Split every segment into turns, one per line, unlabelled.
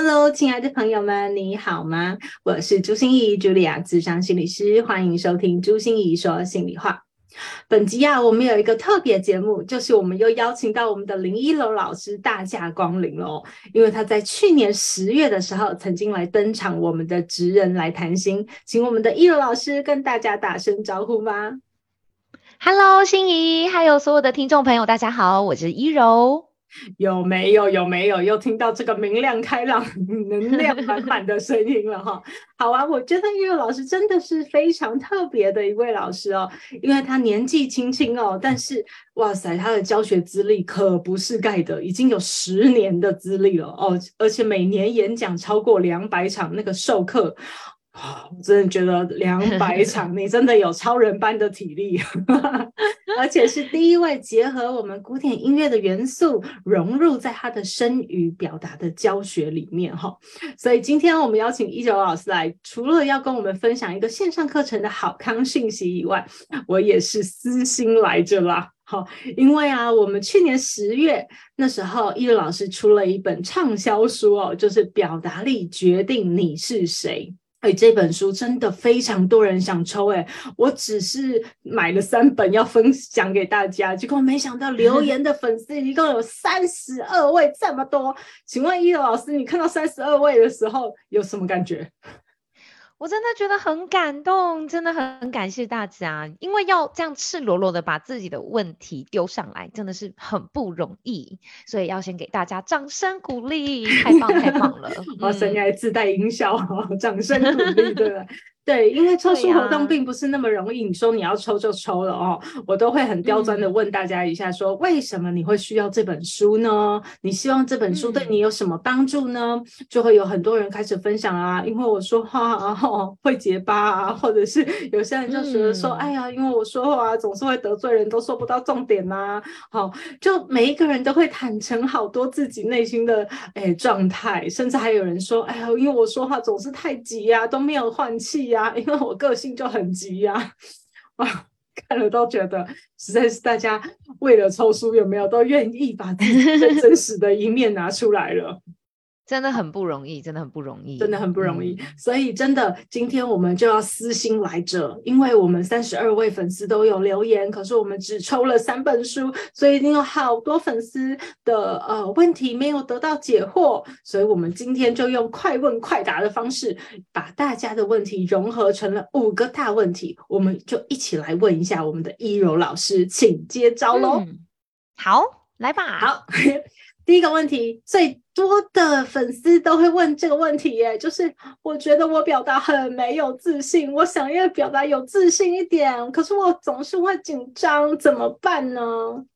Hello，亲爱的朋友们，你好吗？我是朱心怡，茱莉亚，智商心理师，欢迎收听朱心怡说心里话。本集啊，我们有一个特别节目，就是我们又邀请到我们的林一楼老师大驾光临喽。因为他在去年十月的时候，曾经来登场我们的职人来谈心，请我们的一楼老师跟大家打声招呼吧。
Hello，心怡，还有所有的听众朋友，大家好，我是一柔。
有没有？有没有？又听到这个明亮开朗、能量满满的声音了哈！好啊，我觉得音乐老师真的是非常特别的一位老师哦，因为他年纪轻轻哦，但是哇塞，他的教学资历可不是盖的，已经有十年的资历了哦，而且每年演讲超过两百场，那个授课。我真的觉得两 百场，你真的有超人般的体力，而且是第一位结合我们古典音乐的元素融入在他的声语表达的教学里面哈。所以今天我们邀请一九老师来，除了要跟我们分享一个线上课程的好康讯息以外，我也是私心来着啦。好，因为啊，我们去年十月那时候，一九老师出了一本畅销书哦，就是表达力决定你是谁。哎，这本书真的非常多人想抽哎，我只是买了三本要分享给大家，结果没想到留言的粉丝一共有三十二位，这么多。请问一楼老师，你看到三十二位的时候有什么感觉？
我真的觉得很感动，真的很感谢大家，因为要这样赤裸裸的把自己的问题丢上来，真的是很不容易，所以要先给大家掌声鼓励，太棒太棒了！
哇塞，你还自带音效，掌声鼓励，对吧？对，因为抽书活动并不是那么容易。你说你要抽就抽了哦，我都会很刁钻的问大家一下，说为什么你会需要这本书呢？你希望这本书对你有什么帮助呢？就会有很多人开始分享啊，因为我说话啊会结巴啊，或者是有些人就觉得说，哎呀，因为我说话总是会得罪人，都说不到重点呐。好，就每一个人都会坦诚好多自己内心的哎状态，甚至还有人说，哎呀，因为我说话总是太急呀，都没有换气呀。啊，因为我个性就很急呀，哇，看了都觉得实在是大家为了抽书有没有都愿意把自己最真实的一面拿出来了。
真的很不容易，真的很不容易，
真的很不容易。所以真的，今天我们就要私心来者，因为我们三十二位粉丝都有留言，可是我们只抽了三本书，所以已经有好多粉丝的呃问题没有得到解惑，所以我们今天就用快问快答的方式，把大家的问题融合成了五个大问题，我们就一起来问一下我们的一柔老师，请接招喽。
好，来吧。
好。第一个问题，最多的粉丝都会问这个问题，耶，就是我觉得我表达很没有自信，我想要表达有自信一点，可是我总是会紧张，怎么办呢？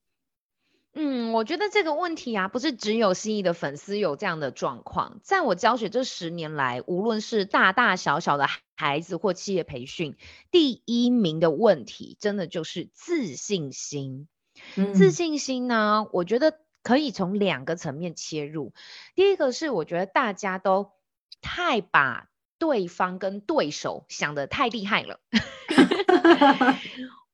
嗯，我觉得这个问题啊，不是只有心仪的粉丝有这样的状况，在我教学这十年来，无论是大大小小的孩子或企业培训，第一名的问题，真的就是自信心。自信心呢，我觉得。可以从两个层面切入，第一个是我觉得大家都太把对方跟对手想的太厉害了。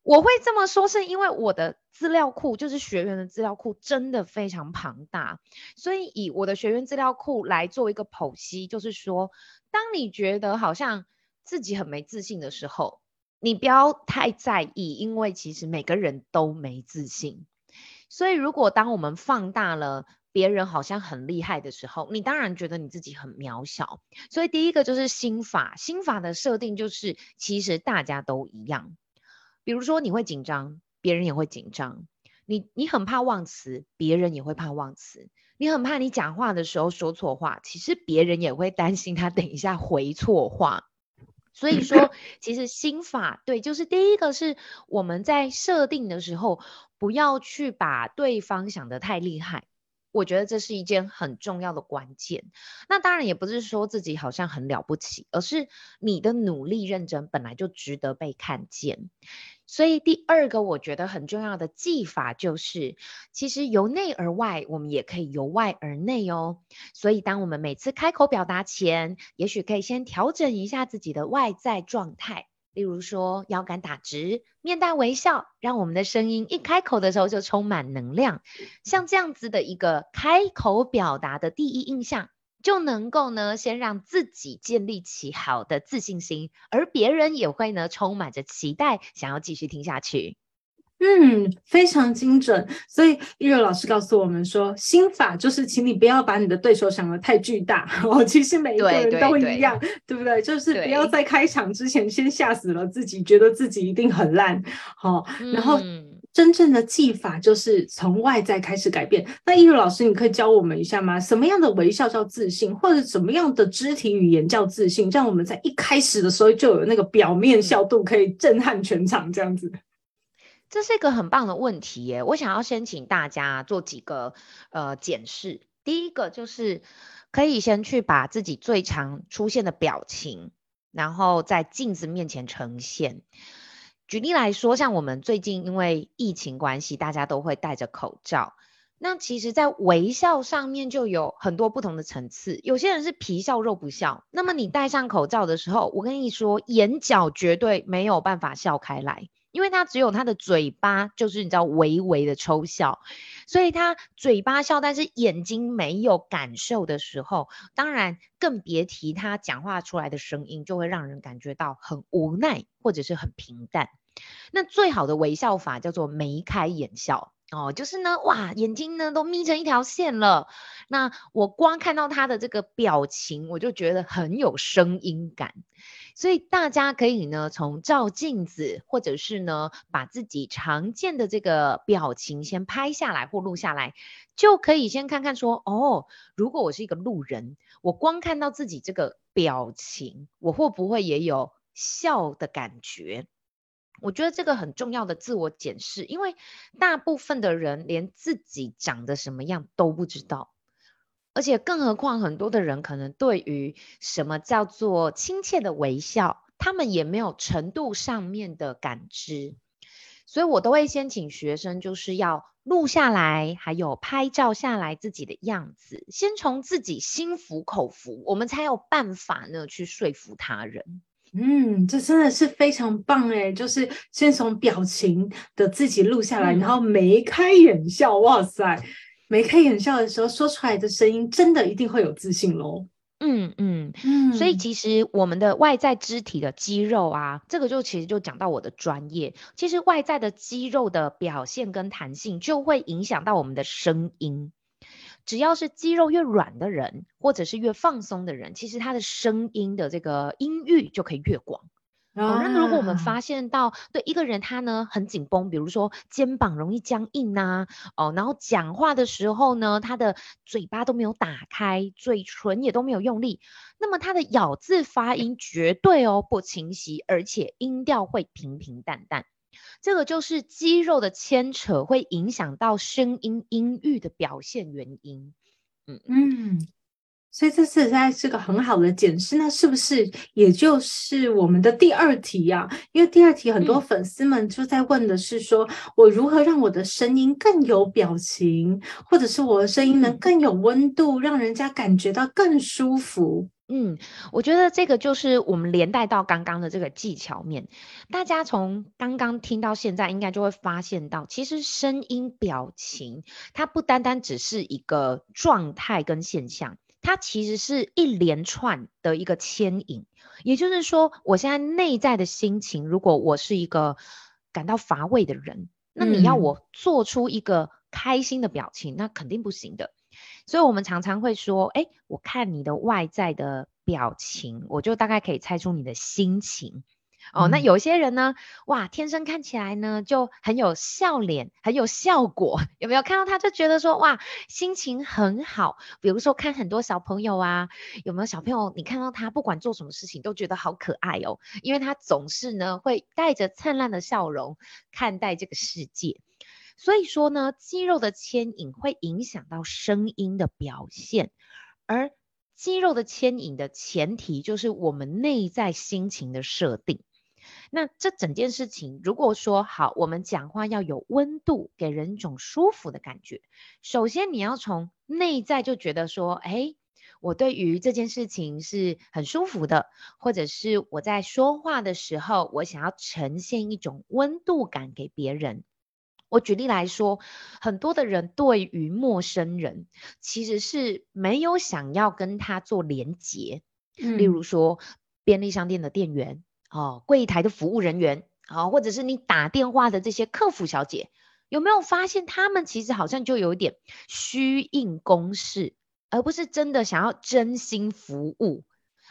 我会这么说，是因为我的资料库就是学员的资料库真的非常庞大，所以以我的学员资料库来做一个剖析，就是说，当你觉得好像自己很没自信的时候，你不要太在意，因为其实每个人都没自信。所以，如果当我们放大了别人好像很厉害的时候，你当然觉得你自己很渺小。所以，第一个就是心法，心法的设定就是，其实大家都一样。比如说，你会紧张，别人也会紧张；你你很怕忘词，别人也会怕忘词；你很怕你讲话的时候说错话，其实别人也会担心他等一下回错话。所以说，其实心法对，就是第一个是我们在设定的时候，不要去把对方想得太厉害。我觉得这是一件很重要的关键。那当然也不是说自己好像很了不起，而是你的努力认真本来就值得被看见。所以第二个我觉得很重要的技法就是，其实由内而外，我们也可以由外而内哦。所以当我们每次开口表达前，也许可以先调整一下自己的外在状态，例如说腰杆打直，面带微笑，让我们的声音一开口的时候就充满能量。像这样子的一个开口表达的第一印象。就能够呢，先让自己建立起好的自信心，而别人也会呢，充满着期待，想要继续听下去。
嗯，非常精准。所以玉柔老师告诉我们说，心法就是，请你不要把你的对手想得太巨大 哦。其实每一个人都一样，对不对？就是不要在开场之前先吓死了自己，觉得自己一定很烂。好，然后。真正的技法就是从外在开始改变。那艺如老师，你可以教我们一下吗？什么样的微笑叫自信，或者什么样的肢体语言叫自信？这样我们在一开始的时候就有那个表面笑度，可以震撼全场。这样子，
这是一个很棒的问题耶！我想要先请大家做几个呃检视。第一个就是可以先去把自己最常出现的表情，然后在镜子面前呈现。举例来说，像我们最近因为疫情关系，大家都会戴着口罩。那其实，在微笑上面就有很多不同的层次。有些人是皮笑肉不笑。那么你戴上口罩的时候，我跟你说，眼角绝对没有办法笑开来。因为他只有他的嘴巴，就是你知道微微的抽笑，所以他嘴巴笑，但是眼睛没有感受的时候，当然更别提他讲话出来的声音，就会让人感觉到很无奈或者是很平淡。那最好的微笑法叫做眉开眼笑哦，就是呢，哇，眼睛呢都眯成一条线了。那我光看到他的这个表情，我就觉得很有声音感。所以大家可以呢，从照镜子，或者是呢，把自己常见的这个表情先拍下来或录下来，就可以先看看说，哦，如果我是一个路人，我光看到自己这个表情，我会不会也有笑的感觉？我觉得这个很重要的自我检视，因为大部分的人连自己长得什么样都不知道。而且，更何况很多的人可能对于什么叫做亲切的微笑，他们也没有程度上面的感知，所以我都会先请学生就是要录下来，还有拍照下来自己的样子，先从自己心服口服，我们才有办法呢去说服他人。
嗯，这真的是非常棒哎，就是先从表情的自己录下来，然后眉开眼笑，哇塞！眉开眼笑的时候，说出来的声音真的一定会有自信喽。
嗯嗯嗯，所以其实我们的外在肢体的肌肉啊，这个就其实就讲到我的专业。其实外在的肌肉的表现跟弹性，就会影响到我们的声音。只要是肌肉越软的人，或者是越放松的人，其实他的声音的这个音域就可以越广。哦，那如果我们发现到对一个人他呢很紧绷，比如说肩膀容易僵硬呐，哦，然后讲话的时候呢，他的嘴巴都没有打开，嘴唇也都没有用力，那么他的咬字发音绝对哦不清晰，而且音调会平平淡淡，这个就是肌肉的牵扯会影响到声音音域的表现原因。
嗯嗯。所以这次在是个很好的检视，那是不是也就是我们的第二题呀？因为第二题很多粉丝们就在问的是，说我如何让我的声音更有表情，或者是我的声音能更有温度，让人家感觉到更舒服。
嗯，我觉得这个就是我们连带到刚刚的这个技巧面，大家从刚刚听到现在，应该就会发现到，其实声音表情它不单单只是一个状态跟现象。它其实是一连串的一个牵引，也就是说，我现在内在的心情，如果我是一个感到乏味的人，那你要我做出一个开心的表情，那肯定不行的。所以，我们常常会说，哎，我看你的外在的表情，我就大概可以猜出你的心情。哦，那有些人呢，哇，天生看起来呢就很有笑脸，很有效果，有没有看到他就觉得说，哇，心情很好。比如说看很多小朋友啊，有没有小朋友你看到他不管做什么事情都觉得好可爱哦，因为他总是呢会带着灿烂的笑容看待这个世界。所以说呢，肌肉的牵引会影响到声音的表现，而肌肉的牵引的前提就是我们内在心情的设定。那这整件事情，如果说好，我们讲话要有温度，给人一种舒服的感觉。首先，你要从内在就觉得说，哎，我对于这件事情是很舒服的，或者是我在说话的时候，我想要呈现一种温度感给别人。我举例来说，很多的人对于陌生人其实是没有想要跟他做连结，例如说便利商店的店员。哦，柜台的服务人员，好，或者是你打电话的这些客服小姐，有没有发现他们其实好像就有点虚应公事，而不是真的想要真心服务？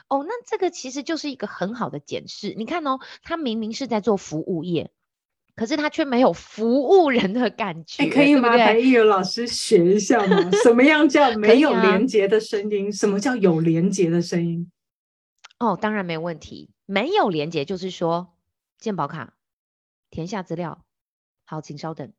哦，那这个其实就是一个很好的检视。你看哦，他明明是在做服务业，可是他却没有服务人的感觉，
可以吗？可以，老师学一下吗？什么样叫 没有连接的声音？什么叫有连接的声音？
哦，当然没问题。没有连接，就是说健保卡填下资料，好，请稍等。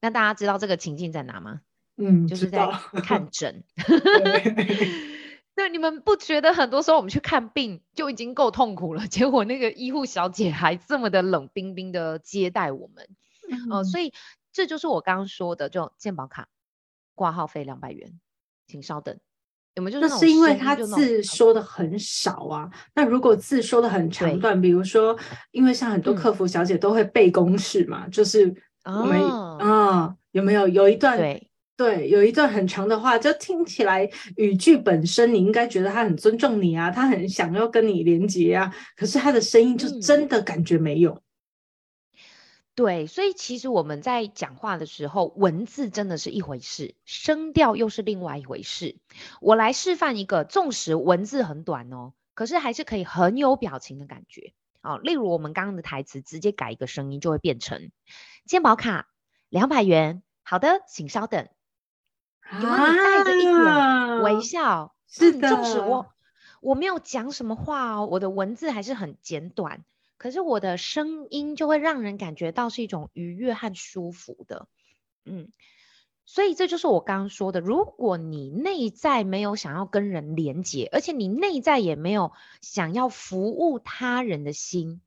那大家知道这个情境在哪吗？
嗯，
就是在看 诊。那你们不觉得很多时候我们去看病就已经够痛苦了，结果那个医护小姐还这么的冷冰冰的接待我们？嗯，所以这就是我刚刚说的，就健保卡挂号费两百元，请稍等。
那是因为他字说的很少啊。那如果字说的很长段，比如说，因为像很多客服小姐都会背公式嘛，就是我们啊，有没有？有一段对，有一段很长的话，就听起来语句本身你应该觉得他很尊重你啊，他很想要跟你连接啊，可是他的声音就真的感觉没有。
对，所以其实我们在讲话的时候，文字真的是一回事，声调又是另外一回事。我来示范一个，纵使文字很短哦，可是还是可以很有表情的感觉。哦，例如我们刚刚的台词，直接改一个声音，就会变成健保卡两百元。好的，请稍等。有没有带着一点微笑？
是的，
纵使我我没有讲什么话哦，我的文字还是很简短。可是我的声音就会让人感觉到是一种愉悦和舒服的，嗯，所以这就是我刚刚说的，如果你内在没有想要跟人连接，而且你内在也没有想要服务他人的心，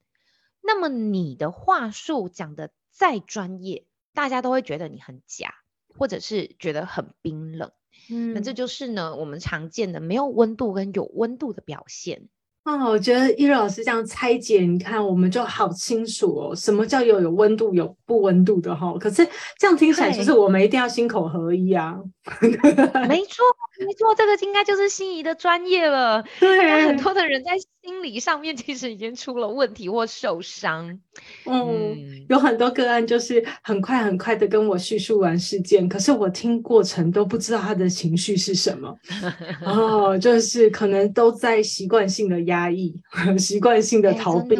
那么你的话术讲的再专业，大家都会觉得你很假，或者是觉得很冰冷，嗯，那这就是呢我们常见的没有温度跟有温度的表现。
啊，我觉得易瑞老师这样拆解，你看我们就好清楚哦，什么叫有有温度有不温度的哈。可是这样听起来，就是我们一定要心口合一啊。
没错，没错，这个应该就是心仪的专业了。对，很多的人在心理上面其实已经出了问题或受伤。
嗯，有很多个案就是很快很快的跟我叙述完事件，可是我听过程都不知道他的情绪是什么。哦，就是可能都在习惯性的压。压抑，习惯性的逃避，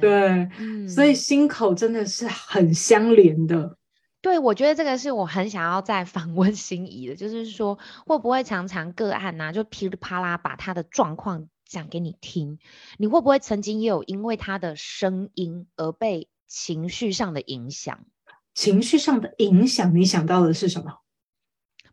对，所以心口真的是很相连的。
对，我觉得这个是我很想要再访问心仪的，就是说会不会常常个案呢，就噼里啪啦把他的状况讲给你听，你会不会曾经也有因为他的声音而被情绪上的影响？
情绪上的影响，你想到的是什么？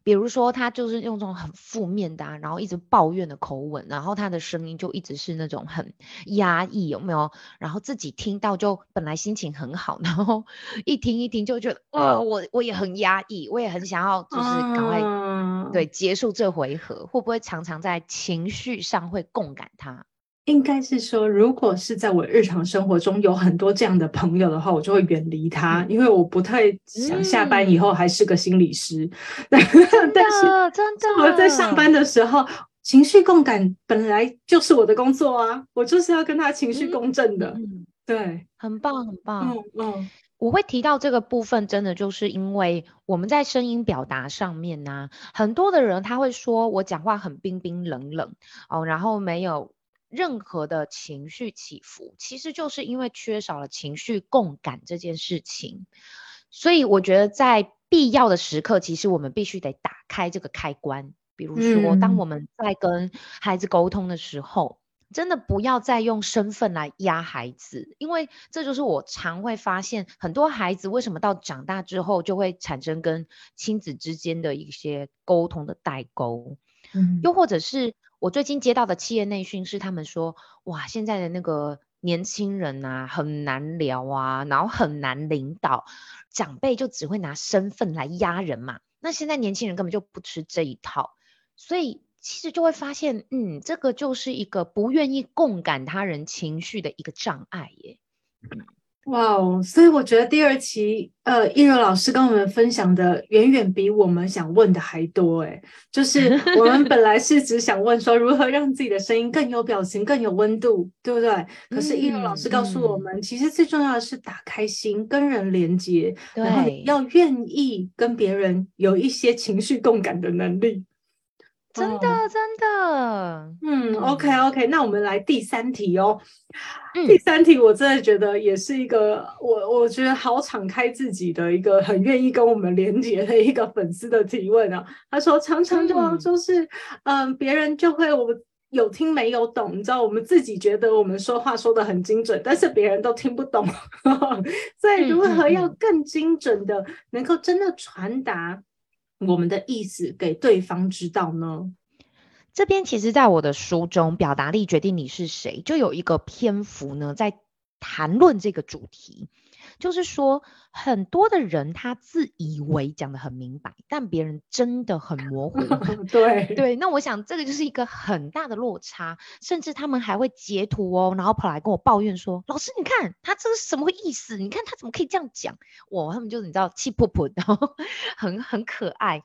比如说，他就是用这种很负面的，然后一直抱怨的口吻，然后他的声音就一直是那种很压抑，有没有？然后自己听到就本来心情很好，然后一听一听就觉得，呃，我我也很压抑，我也很想要，就是赶快对结束这回合，会不会常常在情绪上会共感他？
应该是说，如果是在我日常生活中有很多这样的朋友的话，我就会远离他，因为我不太想下班以后还是个心理师。
但是，真的，
我在上班的时候，情绪共感本来就是我的工作啊，我就是要跟他情绪共振的。对，
很棒，很棒。嗯嗯，我会提到这个部分，真的就是因为我们在声音表达上面呢，很多的人他会说我讲话很冰冰冷冷哦，然后没有。任何的情绪起伏，其实就是因为缺少了情绪共感这件事情。所以我觉得在必要的时刻，其实我们必须得打开这个开关。比如说，当我们在跟孩子沟通的时候，真的不要再用身份来压孩子，因为这就是我常会发现很多孩子为什么到长大之后就会产生跟亲子之间的一些沟通的代沟。嗯，又或者是我最近接到的企业内训是他们说，哇，现在的那个年轻人啊，很难聊啊，然后很难领导，长辈就只会拿身份来压人嘛。那现在年轻人根本就不吃这一套，所以。其实就会发现，嗯，这个就是一个不愿意共感他人情绪的一个障碍耶。
哇哦，所以我觉得第二期，呃，一柔老师跟我们分享的远远比我们想问的还多哎。就是 我们本来是只想问说如何让自己的声音更有表情、更有温度，对不对？可是一柔老师告诉我们，其实最重要的是打开心，跟人连接，然后要愿意跟别人有一些情绪共感的能力。
真的，真的，
嗯，OK OK，那我们来第三题哦。第三题我真的觉得也是一个我我觉得好敞开自己的一个很愿意跟我们连接的一个粉丝的提问啊。他说常常就就是嗯，别人就会我们有听没有懂，你知道我们自己觉得我们说话说的很精准，但是别人都听不懂，所以如何要更精准的能够真的传达？我们的意思给对方知道呢？
这边其实，在我的书中，《表达力决定你是谁》就有一个篇幅呢，在谈论这个主题。就是说，很多的人他自以为讲的很明白，但别人真的很模糊。
对
对，那我想这个就是一个很大的落差，甚至他们还会截图哦，然后跑来跟我抱怨说：“老师，你看他这是什么意思？你看他怎么可以这样讲？”我他们就是你知道气噗噗，然 后很很可爱。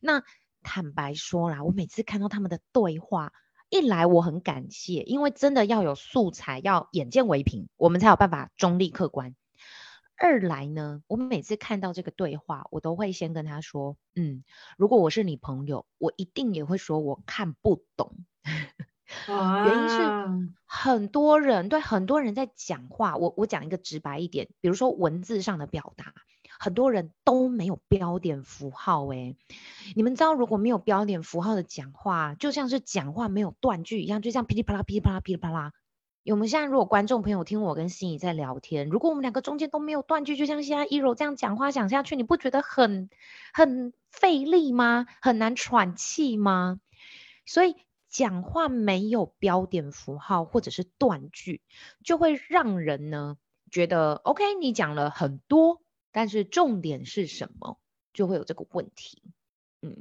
那坦白说啦，我每次看到他们的对话，一来我很感谢，因为真的要有素材，要眼见为凭，我们才有办法中立客观。二来呢，我每次看到这个对话，我都会先跟他说：“嗯，如果我是你朋友，我一定也会说我看不懂。”原因是很多人对很多人在讲话，我我讲一个直白一点，比如说文字上的表达，很多人都没有标点符号。诶，你们知道，如果没有标点符号的讲话，就像是讲话没有断句一样，就像噼里啪啦、噼里啪啦、噼里啪啦。我们现在如果观众朋友听我跟心怡在聊天，如果我们两个中间都没有断句，就像现在一柔这样讲话讲下去，你不觉得很很费力吗？很难喘气吗？所以讲话没有标点符号或者是断句，就会让人呢觉得 OK，你讲了很多，但是重点是什么，就会有这个问题。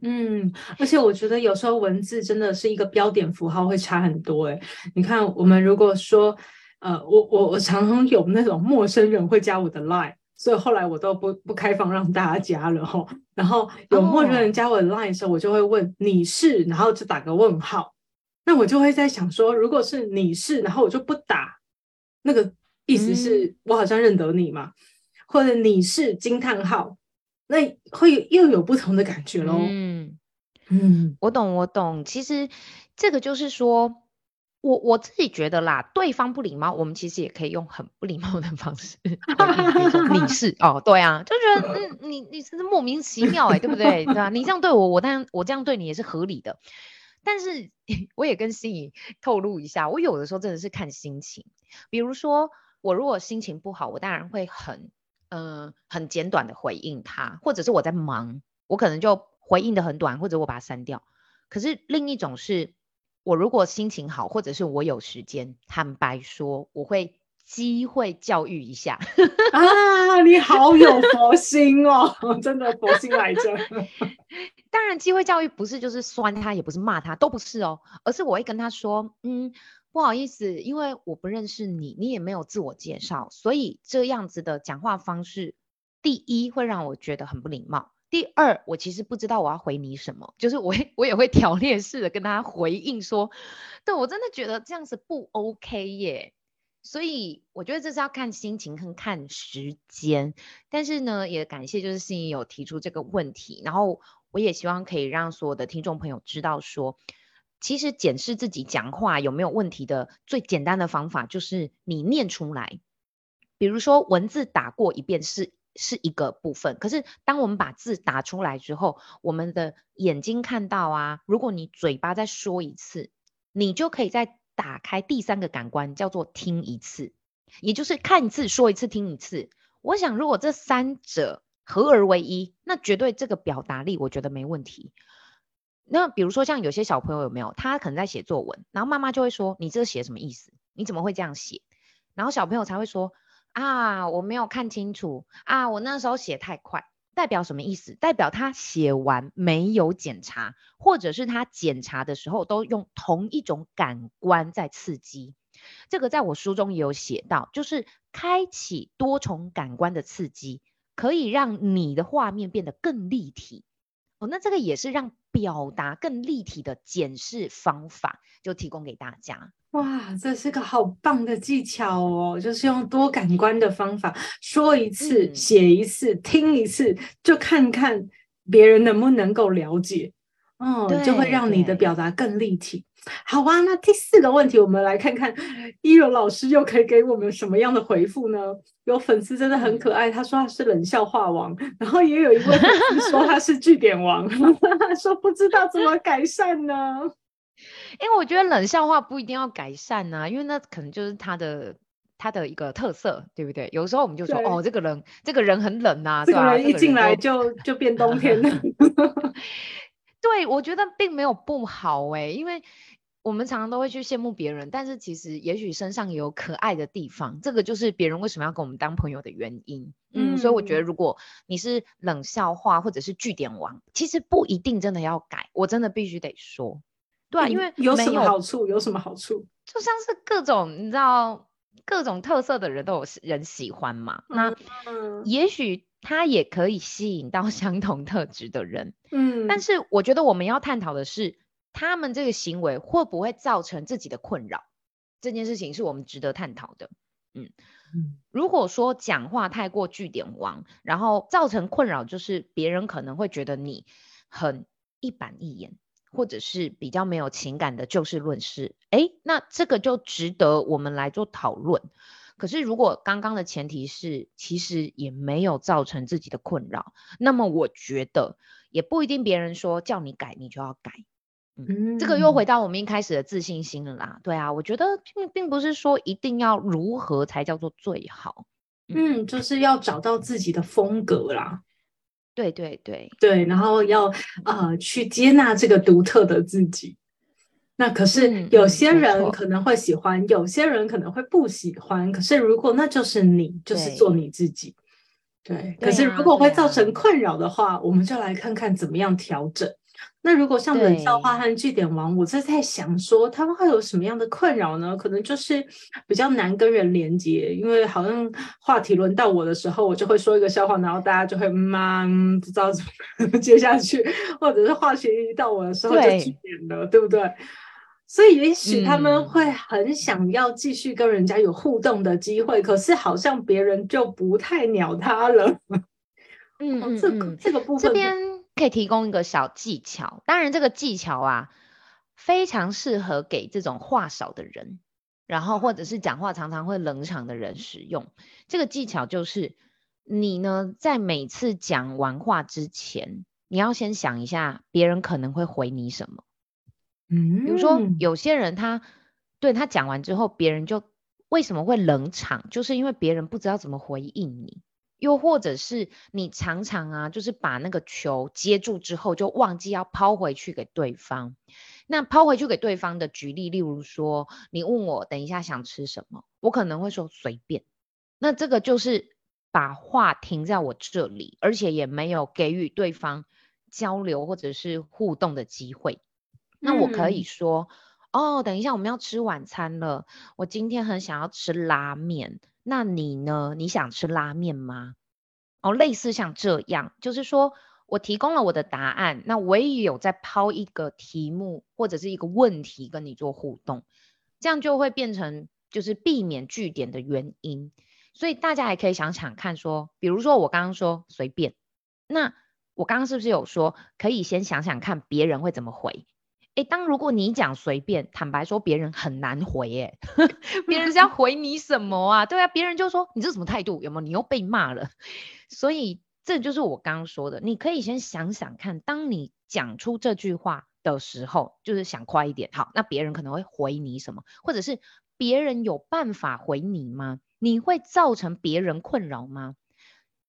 嗯，而且我觉得有时候文字真的是一个标点符号会差很多哎。你看，我们如果说，呃，我我我常常有那种陌生人会加我的 line，所以后来我都不不开放让大家加了哈。然后有陌生人加我的 line 的时候，我就会问你是，然后就打个问号。那我就会在想说，如果是你是，然后我就不打，那个意思是我好像认得你嘛，或者你是惊叹号。那会又有不同的感觉喽。嗯
嗯，我懂我懂。其实这个就是说，我我自己觉得啦，对方不礼貌，我们其实也可以用很不礼貌的方式。你是哦，对啊，就觉得嗯，你你是莫名其妙哎，对不对？对啊？你这样对我，我当然我这样对你也是合理的。但是 我也跟心怡透露一下，我有的时候真的是看心情。比如说，我如果心情不好，我当然会很。嗯，很简短的回应他，或者是我在忙，我可能就回应的很短，或者我把它删掉。可是另一种是，我如果心情好，或者是我有时间，坦白说，我会机会教育一下。
啊，你好有佛心哦，真的佛心来着。
当然，机会教育不是就是酸他，也不是骂他，都不是哦，而是我会跟他说，嗯。不好意思，因为我不认识你，你也没有自我介绍，所以这样子的讲话方式，第一会让我觉得很不礼貌。第二，我其实不知道我要回你什么，就是我 我也会条列式的跟他回应说，对我真的觉得这样子不 OK 耶。所以我觉得这是要看心情跟看时间。但是呢，也感谢就是心怡有提出这个问题，然后我也希望可以让所有的听众朋友知道说。其实检视自己讲话有没有问题的最简单的方法，就是你念出来。比如说文字打过一遍是是一个部分，可是当我们把字打出来之后，我们的眼睛看到啊，如果你嘴巴再说一次，你就可以再打开第三个感官，叫做听一次，也就是看一次、说一次、听一次。我想，如果这三者合而为一，那绝对这个表达力，我觉得没问题。那比如说，像有些小朋友有没有，他可能在写作文，然后妈妈就会说：“你这写什么意思？你怎么会这样写？”然后小朋友才会说：“啊，我没有看清楚啊，我那时候写太快。”代表什么意思？代表他写完没有检查，或者是他检查的时候都用同一种感官在刺激。这个在我书中也有写到，就是开启多重感官的刺激，可以让你的画面变得更立体。哦，那这个也是让表达更立体的检视方法，就提供给大家。
哇，这是个好棒的技巧哦！就是用多感官的方法，说一次、写一次、听一次，就看看别人能不能够了解。嗯，就会让你的表达更立体。好啊，那第四个问题，我们来看看一柔老师又可以给我们什么样的回复呢？有粉丝真的很可爱，他说他是冷笑话王，然后也有一位粉丝说他是句点王，说不知道怎么改善呢？
因为我觉得冷笑话不一定要改善呐，因为那可能就是他的他的一个特色，对不对？有时候我们就说哦，这个人这个人很冷呐，
这个人一进来就就变冬天了。
对，我觉得并没有不好哎，因为我们常常都会去羡慕别人，但是其实也许身上有可爱的地方，这个就是别人为什么要跟我们当朋友的原因。嗯，所以我觉得如果你是冷笑话或者是句点王，其实不一定真的要改，我真的必须得说。对，因为
有什么好处？有什么好处？
就像是各种你知道各种特色的人都有人喜欢嘛。那也许他也可以吸引到 相同特质的人。嗯，但是我觉得我们要探讨的是，他们这个行为会不会造成自己的困扰？这件事情是我们值得探讨的。嗯嗯，如果说讲话太过句点王，然后造成困扰，就是别人可能会觉得你很一板一眼。或者是比较没有情感的就事论事，哎，那这个就值得我们来做讨论。可是如果刚刚的前提是其实也没有造成自己的困扰，那么我觉得也不一定别人说叫你改你就要改。嗯，这个又回到我们一开始的自信心了啦。对啊，我觉得并并不是说一定要如何才叫做最好。
嗯，就是要找到自己的风格啦。
对对对
对，然后要呃去接纳这个独特的自己。那可是有些人可能会喜欢，有些人可能会不喜欢。可是如果那就是你，就是做你自己。对，可是如果会造成困扰的话，我们就来看看怎么样调整。那如果像冷笑话和据点王，我是在想说他们会有什么样的困扰呢？可能就是比较难跟人连接，因为好像话题轮到我的时候，我就会说一个笑话，然后大家就会嗯不知道怎么 接下去，或者是话题到我的时候就据点了，对不对？所以也许他们会很想要继续跟人家有互动的机会，可是好像别人就不太鸟他了。
嗯 嗯，这个
这个部分
这边。可以提供一个小技巧，当然这个技巧啊，非常适合给这种话少的人，然后或者是讲话常常会冷场的人使用。这个技巧就是，你呢在每次讲完话之前，你要先想一下别人可能会回你什么。嗯，比如说有些人他对他讲完之后，别人就为什么会冷场，就是因为别人不知道怎么回应你。又或者是你常常啊，就是把那个球接住之后，就忘记要抛回去给对方。那抛回去给对方的举例，例如说，你问我等一下想吃什么，我可能会说随便。那这个就是把话停在我这里，而且也没有给予对方交流或者是互动的机会。那我可以说，哦，等一下我们要吃晚餐了，我今天很想要吃拉面。那你呢？你想吃拉面吗？哦，类似像这样，就是说我提供了我的答案，那我也有在抛一个题目或者是一个问题跟你做互动，这样就会变成就是避免据点的原因。所以大家也可以想想看，说，比如说我刚刚说随便，那我刚刚是不是有说可以先想想看别人会怎么回？哎，当如果你讲随便，坦白说，别人很难回，哎，别人是要 回你什么啊？对啊，别人就说你这什么态度？有没有？你又被骂了。所以这就是我刚刚说的，你可以先想想看，当你讲出这句话，的时候，就是想快一点。好，那别人可能会回你什么，或者是别人有办法回你吗？你会造成别人困扰吗？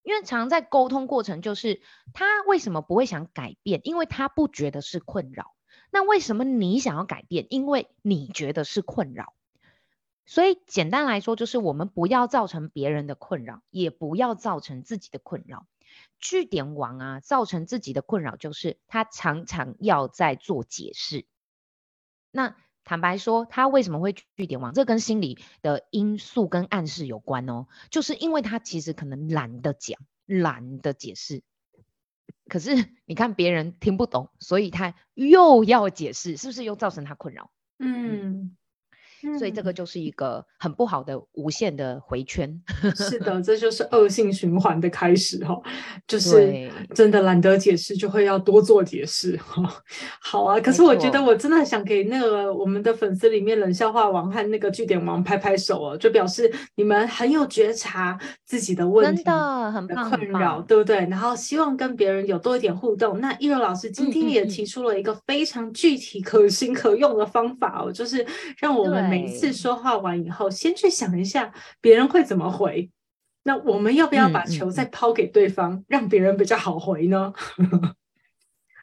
因为常在沟通过程，就是他为什么不会想改变？因为他不觉得是困扰。那为什么你想要改变？因为你觉得是困扰。所以简单来说，就是我们不要造成别人的困扰，也不要造成自己的困扰。据点王啊，造成自己的困扰就是他常常要在做解释。那坦白说，他为什么会据点王？这跟心理的因素跟暗示有关哦。就是因为他其实可能懒得讲，懒得解释。可是你看别人听不懂，所以他又要解释，是不是又造成他困扰？嗯。所以这个就是一个很不好的无限的回圈。
是的，这就是恶性循环的开始哈。就是真的懒得解释，就会要多做解释哈。好啊，可是我觉得我真的想给那个我们的粉丝里面冷笑话王和那个据点王拍拍手哦，就表示你们很有觉察自己的问题，
真的很
困扰，对不对？然后希望跟别人有多一点互动。那一柔老师今天也提出了一个非常具体、可行、可用的方法哦，就是让我们每一次说话完以后，先去想一下别人会怎么回。那我们要不要把球再抛给对方，让别人比较好回呢？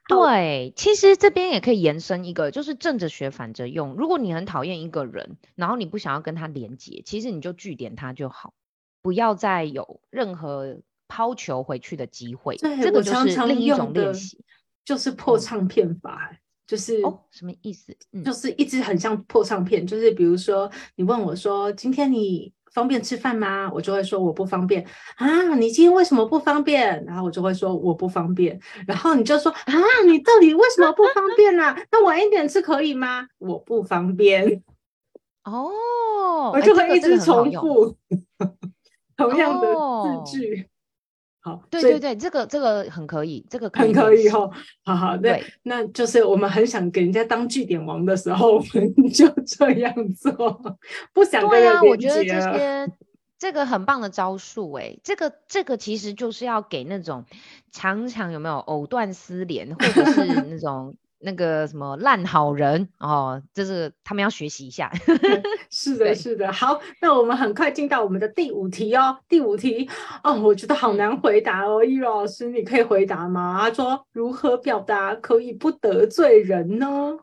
对，其实这边也可以延伸一个，就是正着学，反着用。如果你很讨厌一个人，然后你不想要跟他连接，其实你就据点他就好，不要再有任何抛球回去的机会。这个就是另一种练习，
就是破唱片法。就是
哦，什么意思？
就是一直很像破唱片。就是比如说，你问我说：“今天你方便吃饭吗？”我就会说：“我不方便。”啊，你今天为什么不方便？然后我就会说：“我不方便。”然后你就说：“啊，你到底为什么不方便呢？那晚一点吃可以吗？”我不方便。
哦，
我就会一直重复 同样的字句。好，
对对对，这个这个很可以，这个
很可以哈。好好，那那就是我们很想给人家当据点王的时候，我们 就这样做。不想
对啊，我觉得这些这个很棒的招数，哎，这个这个其实就是要给那种常常有没有藕断丝连，或者是那种。那个什么烂好人哦，就是他们要学习一下。
是的，是的。好，那我们很快进到我们的第五题哦。第五题哦，我觉得好难回答哦。易柔老师，你可以回答吗？他说如何表达可以不得罪人呢？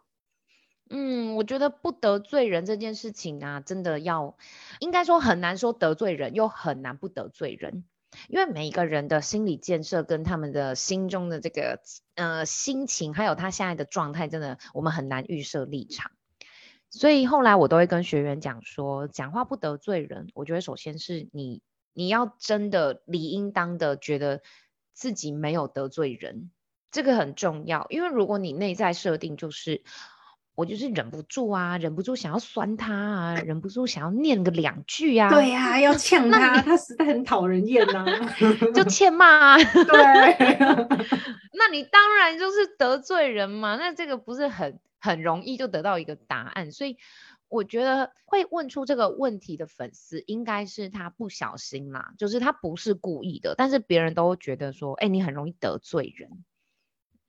嗯，我觉得不得罪人这件事情啊，真的要应该说很难说得罪人，又很难不得罪人。因为每一个人的心理建设跟他们的心中的这个呃心情，还有他现在的状态，真的我们很难预设立场。所以后来我都会跟学员讲说，讲话不得罪人。我觉得首先是你你要真的理应当的觉得自己没有得罪人，这个很重要。因为如果你内在设定就是。我就是忍不住啊，忍不住想要酸他啊，忍不住想要念个两句啊。
对呀，要 呛他，他实在很讨人厌呐，
就欠骂。
啊 对，
那你当然就是得罪人嘛。那这个不是很很容易就得到一个答案？所以我觉得会问出这个问题的粉丝，应该是他不小心啦，就是他不是故意的，但是别人都觉得说，哎，你很容易得罪人。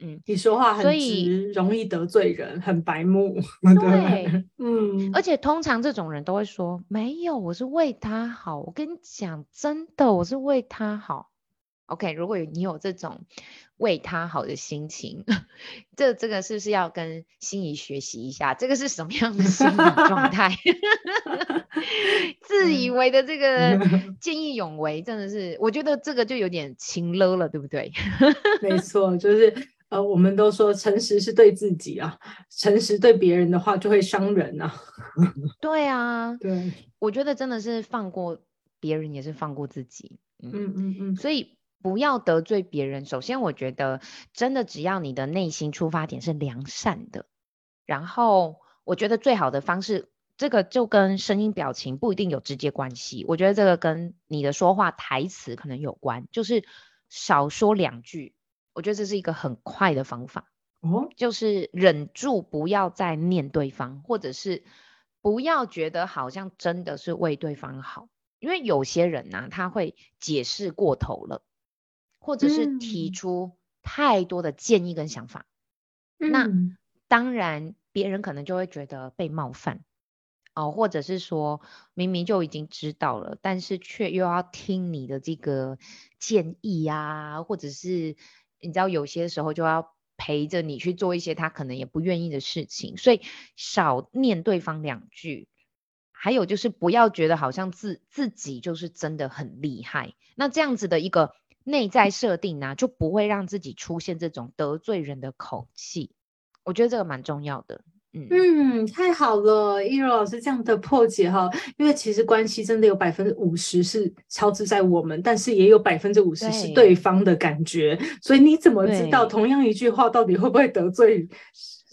嗯，你说话很直，容易得罪人，很白目。
对，嗯，而且通常这种人都会说没有，我是为他好。我跟你讲，真的，我是为他好。OK，如果你有这种为他好的心情，这这个是不是要跟心仪学习一下？这个是什么样的心理状态？自以为的这个见义勇为，真的是，我觉得这个就有点轻了了，对不对？
没错，就是。呃，我们都说诚实是对自己啊，诚实对别人的话就会伤人啊。
对啊，
对，
我觉得真的是放过别人也是放过自己。
嗯嗯嗯，
所以不要得罪别人。首先，我觉得真的只要你的内心出发点是良善的，然后我觉得最好的方式，这个就跟声音表情不一定有直接关系。我觉得这个跟你的说话台词可能有关，就是少说两句。我觉得这是一个很快的方法哦，就是忍住不要再念对方，或者是不要觉得好像真的是为对方好，因为有些人呢，他会解释过头了，或者是提出太多的建议跟想法，那当然别人可能就会觉得被冒犯。哦，或者是说明明就已经知道了，但是却又要听你的这个建议啊，或者是你知道有些时候就要陪着你去做一些他可能也不愿意的事情，所以少念对方两句。还有就是不要觉得好像自自己就是真的很厉害，那这样子的一个内在设定呢，就不会让自己出现这种得罪人的口气。我觉得这个蛮重要的。
嗯，太好了，一柔老师这样的破解哈，因为其实关系真的有百分之五十是超支在我们，但是也有百分之五十是对方的感觉，所以你怎么知道同样一句话到底会不会得罪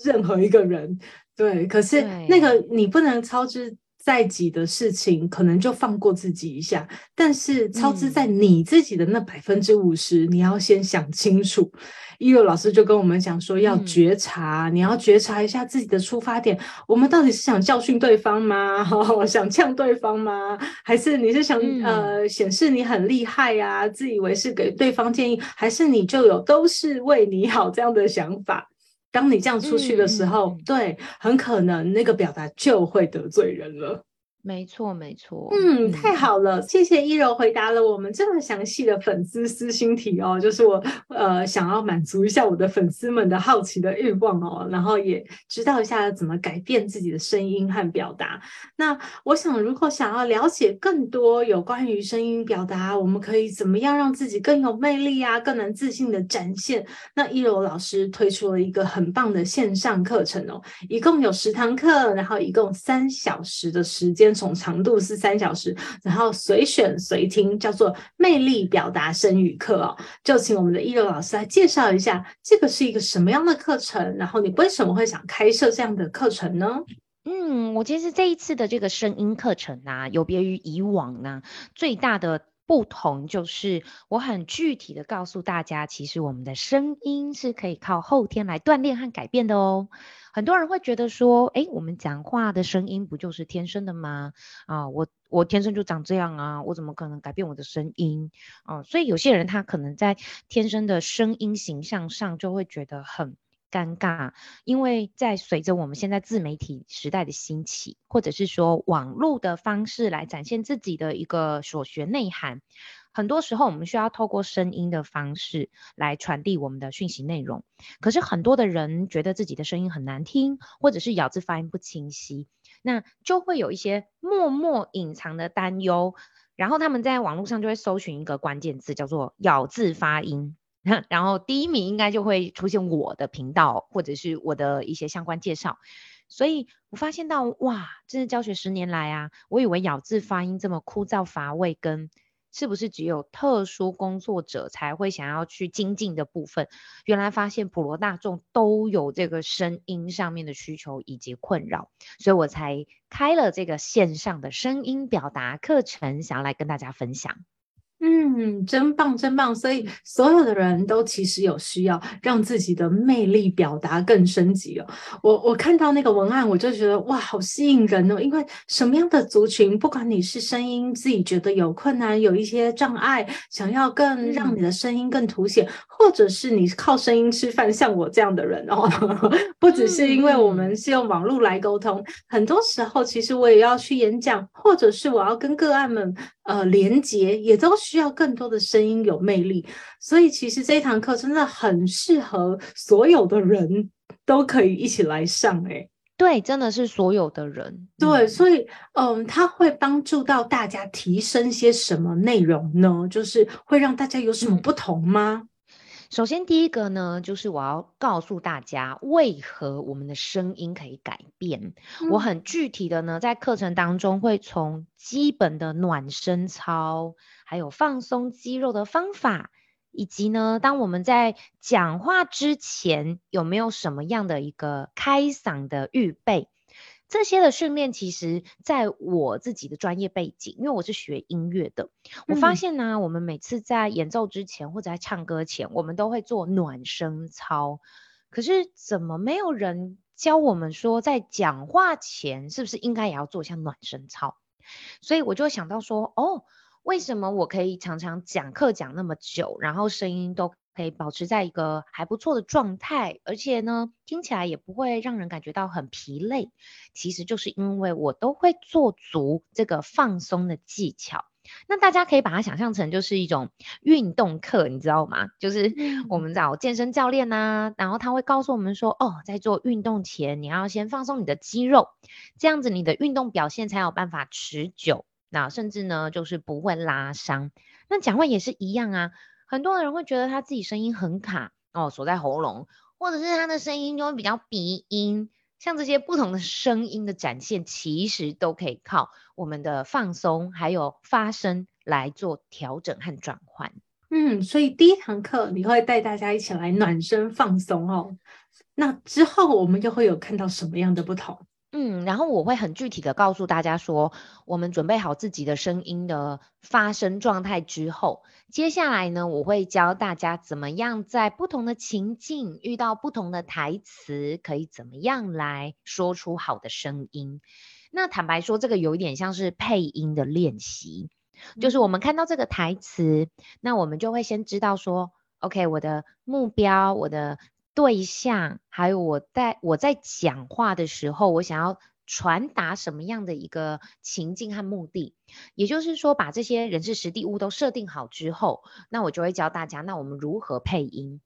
任何一个人？对，可是那个你不能超支。在己的事情，可能就放过自己一下，但是超支在你自己的那百分之五十，你要先想清楚。一柔老师就跟我们讲说，要觉察，你要觉察一下自己的出发点，我们到底是想教训对方吗？想呛对方吗？还是你是想呃显示你很厉害呀，自以为是给对方建议，还是你就有都是为你好这样的想法？当你这样出去的时候，对，很可能那个表达就会得罪人了。
没错，没错。
嗯，太好了，谢谢一柔回答了我们这么详细的粉丝私心题哦，就是我呃想要满足一下我的粉丝们的好奇的欲望哦，然后也知道一下怎么改变自己的声音和表达。那我想，如果想要了解更多有关于声音表达，我们可以怎么样让自己更有魅力啊，更能自信的展现？那一柔老师推出了一个很棒的线上课程哦，一共有十堂课，然后一共三小时的时间。总长度是三小时，然后随选随听，叫做魅力表达声语课哦。就请我们的一流老师来介绍一下，这个是一个什么样的课程？然后你为什么会想开设这样的课程呢？
嗯，我其实这一次的这个声音课程呢，有别于以往呢，最大的不同就是我很具体的告诉大家，其实我们的声音是可以靠后天来锻炼和改变的哦。很多人会觉得说，哎，我们讲话的声音不就是天生的吗？啊，我我天生就长这样啊，我怎么可能改变我的声音？啊，所以有些人他可能在天生的声音形象上就会觉得很尴尬，因为在随着我们现在自媒体时代的兴起，或者是说网络的方式来展现自己的一个所学内涵。很多时候，我们需要透过声音的方式来传递我们的讯息内容。可是，很多的人觉得自己的声音很难听，或者是咬字发音不清晰，那就会有一些默默隐藏的担忧。然后，他们在网络上就会搜寻一个关键字，叫做“咬字发音”。然后，第一名应该就会出现我的频道，或者是我的一些相关介绍。所以我发现到，哇，真是教学十年来啊，我以为咬字发音这么枯燥乏味，跟是不是只有特殊工作者才会想要去精进的部分？原来发现普罗大众都有这个声音上面的需求以及困扰，所以我才开了这个线上的声音表达课程，想要来跟大家分享。
嗯，真棒，真棒！所以所有的人都其实有需要让自己的魅力表达更升级哦。我我看到那个文案，我就觉得哇，好吸引人哦！因为什么样的族群，不管你是声音自己觉得有困难，有一些障碍，想要更让你的声音更凸显，或者是你靠声音吃饭，像我这样的人哦，不只是因为我们是用网络来沟通，很多时候其实我也要去演讲，或者是我要跟个案们。呃，连接也都需要更多的声音有魅力，所以其实这一堂课真的很适合所有的人都可以一起来上。诶，
对，真的是所有的人。
对，所以嗯，它会帮助到大家提升些什么内容呢？就是会让大家有什么不同吗？
首先，第一个呢，就是我要告诉大家，为何我们的声音可以改变。我很具体的呢，在课程当中会从基本的暖身操，还有放松肌肉的方法，以及呢，当我们在讲话之前有没有什么样的一个开嗓的预备。这些的训练，其实在我自己的专业背景，因为我是学音乐的，我发现呢，我们每次在演奏之前或者在唱歌前，我们都会做暖身操。可是怎么没有人教我们说，在讲话前是不是应该也要做一下暖身操？所以我就想到说，哦，为什么我可以常常讲课讲那么久，然后声音都可以保持在一个还不错的状态，而且呢，听起来也不会让人感觉到很疲累。其实就是因为我都会做足这个放松的技巧。那大家可以把它想象成就是一种运动课，你知道吗？就是我们找健身教练呐，然后他会告诉我们说，哦，在做运动前你要先放松你的肌肉，这样子你的运动表现才有办法持久，那甚至呢就是不会拉伤。那讲话也是一样啊。很多人会觉得他自己声音很卡哦，锁在喉咙，或者是他的声音就会比较鼻音。像这些不同的声音的展现，其实都可以靠我们的放松还有发声来做调整和转换。
嗯，所以第一堂课你会带大家一起来暖身放松哦。那之后我们又会有看到什么样的不同？
嗯，然后我会很具体的告诉大家说，我们准备好自己的声音的发声状态之后，接下来呢，我会教大家怎么样在不同的情境遇到不同的台词，可以怎么样来说出好的声音。那坦白说，这个有一点像是配音的练习，就是我们看到这个台词，那我们就会先知道说，OK，我的目标，我的。对象，还有我在我在讲话的时候，我想要传达什么样的一个情境和目的，也就是说，把这些人事实地物都设定好之后，那我就会教大家，那我们如何配音？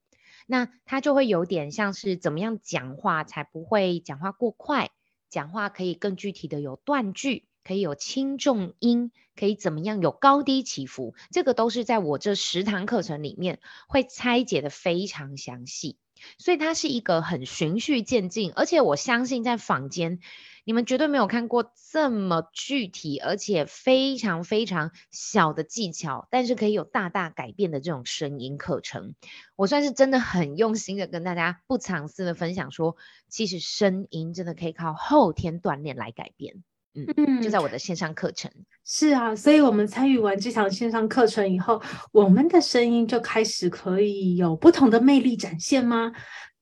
那它就会有点像是怎么样讲话才不会讲话过快，讲话可以更具体的有断句，可以有轻重音，可以怎么样有高低起伏，这个都是在我这十堂课程里面会拆解的非常详细。所以它是一个很循序渐进，而且我相信在坊间，你们绝对没有看过这么具体而且非常非常小的技巧，但是可以有大大改变的这种声音课程。我算是真的很用心的跟大家不藏私的分享说，其实声音真的可以靠后天锻炼来改变。嗯，就在我的线上课程。
是啊，所以我们参与完这场线上课程以后，我们的声音就开始可以有不同的魅力展现吗？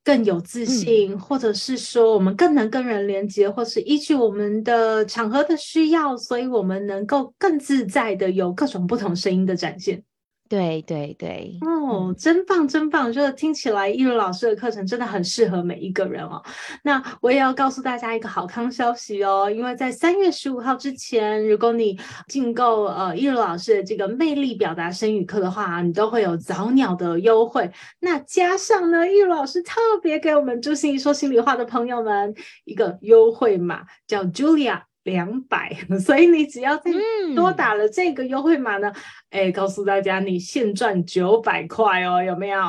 更有自信，或者是说我们更能跟人连接，或是依据我们的场合的需要，所以我们能够更自在的有各种不同声音的展现。
对对对，
哦，真棒真棒！就是听起来易如老师的课程真的很适合每一个人哦。那我也要告诉大家一个好康消息哦，因为在三月十五号之前，如果你订购呃易如老师的这个魅力表达声语课的话，你都会有早鸟的优惠。那加上呢，易如老师特别给我们朱心怡说心里话的朋友们一个优惠码，叫 Julia。两百，所以你只要再多打了这个优惠码呢，哎，告诉大家你现赚九百块哦，有没有？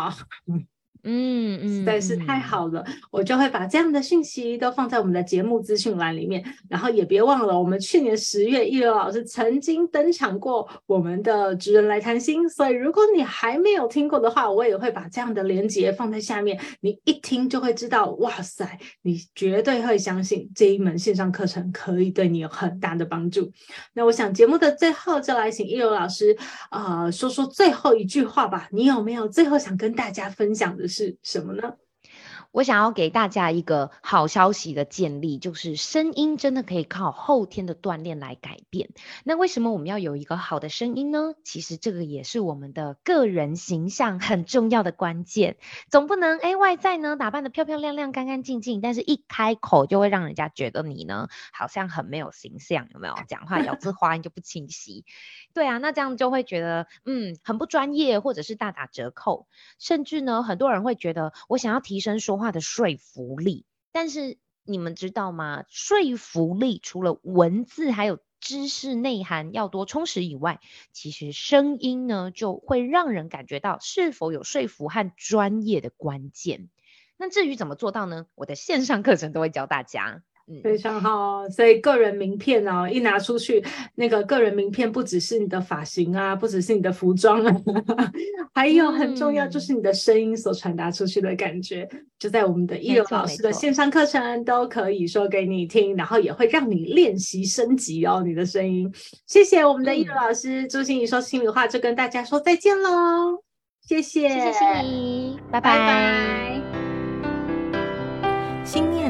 嗯嗯，实在是太好了，我就会把这样的讯息都放在我们的节目资讯栏里面，然后也别忘了，我们去年十月一流老师曾经登场过我们的职人来谈心，所以如果你还没有听过的话，我也会把这样的连接放在下面，你一听就会知道，哇塞，你绝对会相信这一门线上课程可以对你有很大的帮助。那我想节目的最后就来请一流老师啊说说最后一句话吧，你有没有最后想跟大家分享的？是什么呢？
我想要给大家一个好消息的建立，就是声音真的可以靠后天的锻炼来改变。那为什么我们要有一个好的声音呢？其实这个也是我们的个人形象很重要的关键。总不能哎外在呢打扮的漂漂亮亮、干干净净，但是一开口就会让人家觉得你呢好像很没有形象，有没有？讲话咬字 发音就不清晰。对啊，那这样就会觉得嗯很不专业，或者是大打折扣。甚至呢，很多人会觉得我想要提升说话的说服力，但是你们知道吗？说服力除了文字还有知识内涵要多充实以外，其实声音呢就会让人感觉到是否有说服和专业的关键。那至于怎么做到呢？我的线上课程都会教大家。
非常好，所以个人名片哦，一拿出去，那个个人名片不只是你的发型啊，不只是你的服装啊，还有很重要就是你的声音所传达出去的感觉，就在我们的一流老师的线上课程都可以说给你听，然后也会让你练习升级哦，你的声音。谢谢我们的一流老师，朱心怡说心里话就跟大家说再见喽，谢谢，
谢谢心怡，拜拜。
心